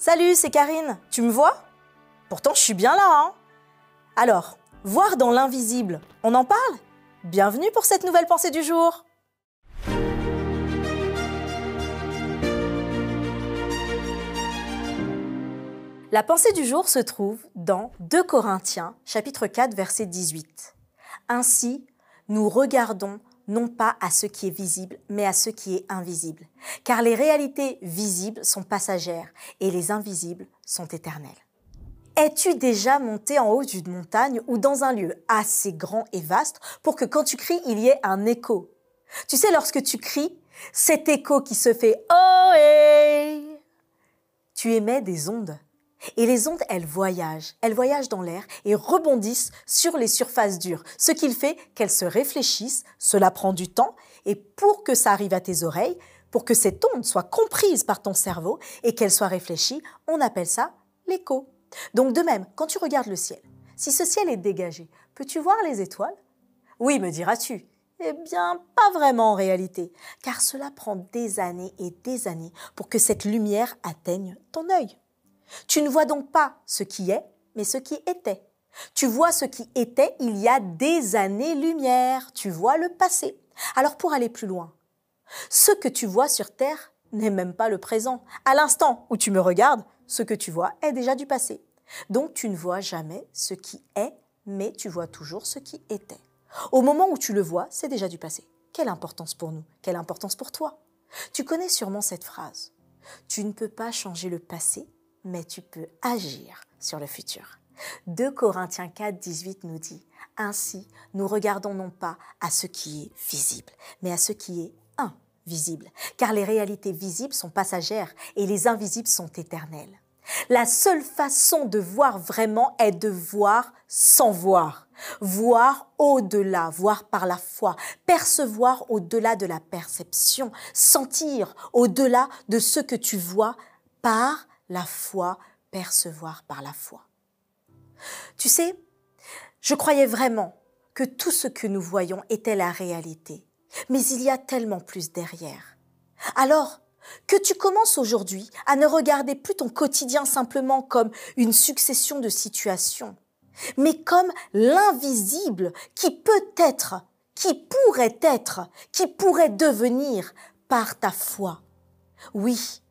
Salut, c'est Karine. Tu me vois? Pourtant, je suis bien là. Hein Alors, voir dans l'invisible, on en parle? Bienvenue pour cette nouvelle pensée du jour. La pensée du jour se trouve dans 2 Corinthiens, chapitre 4, verset 18. Ainsi, nous regardons non pas à ce qui est visible, mais à ce qui est invisible. Car les réalités visibles sont passagères et les invisibles sont éternelles. Es-tu déjà monté en haut d'une montagne ou dans un lieu assez grand et vaste pour que quand tu cries, il y ait un écho? Tu sais, lorsque tu cries, cet écho qui se fait Oh hey Tu émets des ondes. Et les ondes, elles voyagent, elles voyagent dans l'air et rebondissent sur les surfaces dures, ce qui fait qu'elles se réfléchissent, cela prend du temps, et pour que ça arrive à tes oreilles, pour que cette onde soit comprise par ton cerveau et qu'elle soit réfléchie, on appelle ça l'écho. Donc de même, quand tu regardes le ciel, si ce ciel est dégagé, peux-tu voir les étoiles? Oui, me diras-tu. Eh bien, pas vraiment en réalité, car cela prend des années et des années pour que cette lumière atteigne ton œil. Tu ne vois donc pas ce qui est, mais ce qui était. Tu vois ce qui était il y a des années-lumière. Tu vois le passé. Alors pour aller plus loin, ce que tu vois sur Terre n'est même pas le présent. À l'instant où tu me regardes, ce que tu vois est déjà du passé. Donc tu ne vois jamais ce qui est, mais tu vois toujours ce qui était. Au moment où tu le vois, c'est déjà du passé. Quelle importance pour nous Quelle importance pour toi Tu connais sûrement cette phrase. Tu ne peux pas changer le passé, mais tu peux agir sur le futur. 2 Corinthiens 4, 18 nous dit, Ainsi, nous regardons non pas à ce qui est visible, mais à ce qui est invisible, car les réalités visibles sont passagères et les invisibles sont éternelles. La seule façon de voir vraiment est de voir sans voir. Voir au-delà, voir par la foi, percevoir au-delà de la perception, sentir au-delà de ce que tu vois par la foi, percevoir par la foi. Tu sais, je croyais vraiment que tout ce que nous voyons était la réalité, mais il y a tellement plus derrière. Alors, que tu commences aujourd'hui à ne regarder plus ton quotidien simplement comme une succession de situations, mais comme l'invisible qui peut être, qui pourrait être, qui pourrait devenir par ta foi. Oui,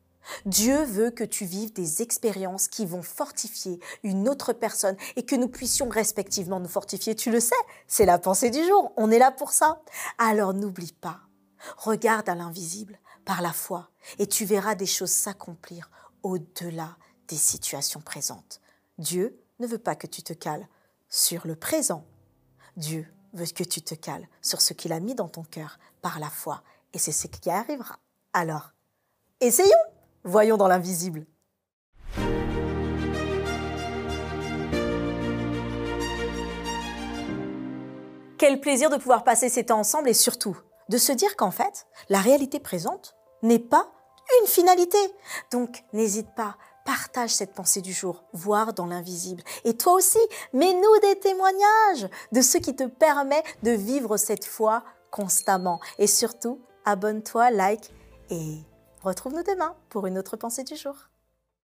Dieu veut que tu vives des expériences qui vont fortifier une autre personne et que nous puissions respectivement nous fortifier. Tu le sais, c'est la pensée du jour, on est là pour ça. Alors n'oublie pas, regarde à l'invisible par la foi et tu verras des choses s'accomplir au-delà des situations présentes. Dieu ne veut pas que tu te cales sur le présent. Dieu veut que tu te cales sur ce qu'il a mis dans ton cœur par la foi et c'est ce qui arrivera. Alors, essayons Voyons dans l'invisible. Quel plaisir de pouvoir passer ces temps ensemble et surtout de se dire qu'en fait, la réalité présente n'est pas une finalité. Donc n'hésite pas, partage cette pensée du jour, voir dans l'invisible. Et toi aussi, mets-nous des témoignages de ce qui te permet de vivre cette foi constamment. Et surtout, abonne-toi, like et Retrouve-nous demain pour une autre pensée du jour.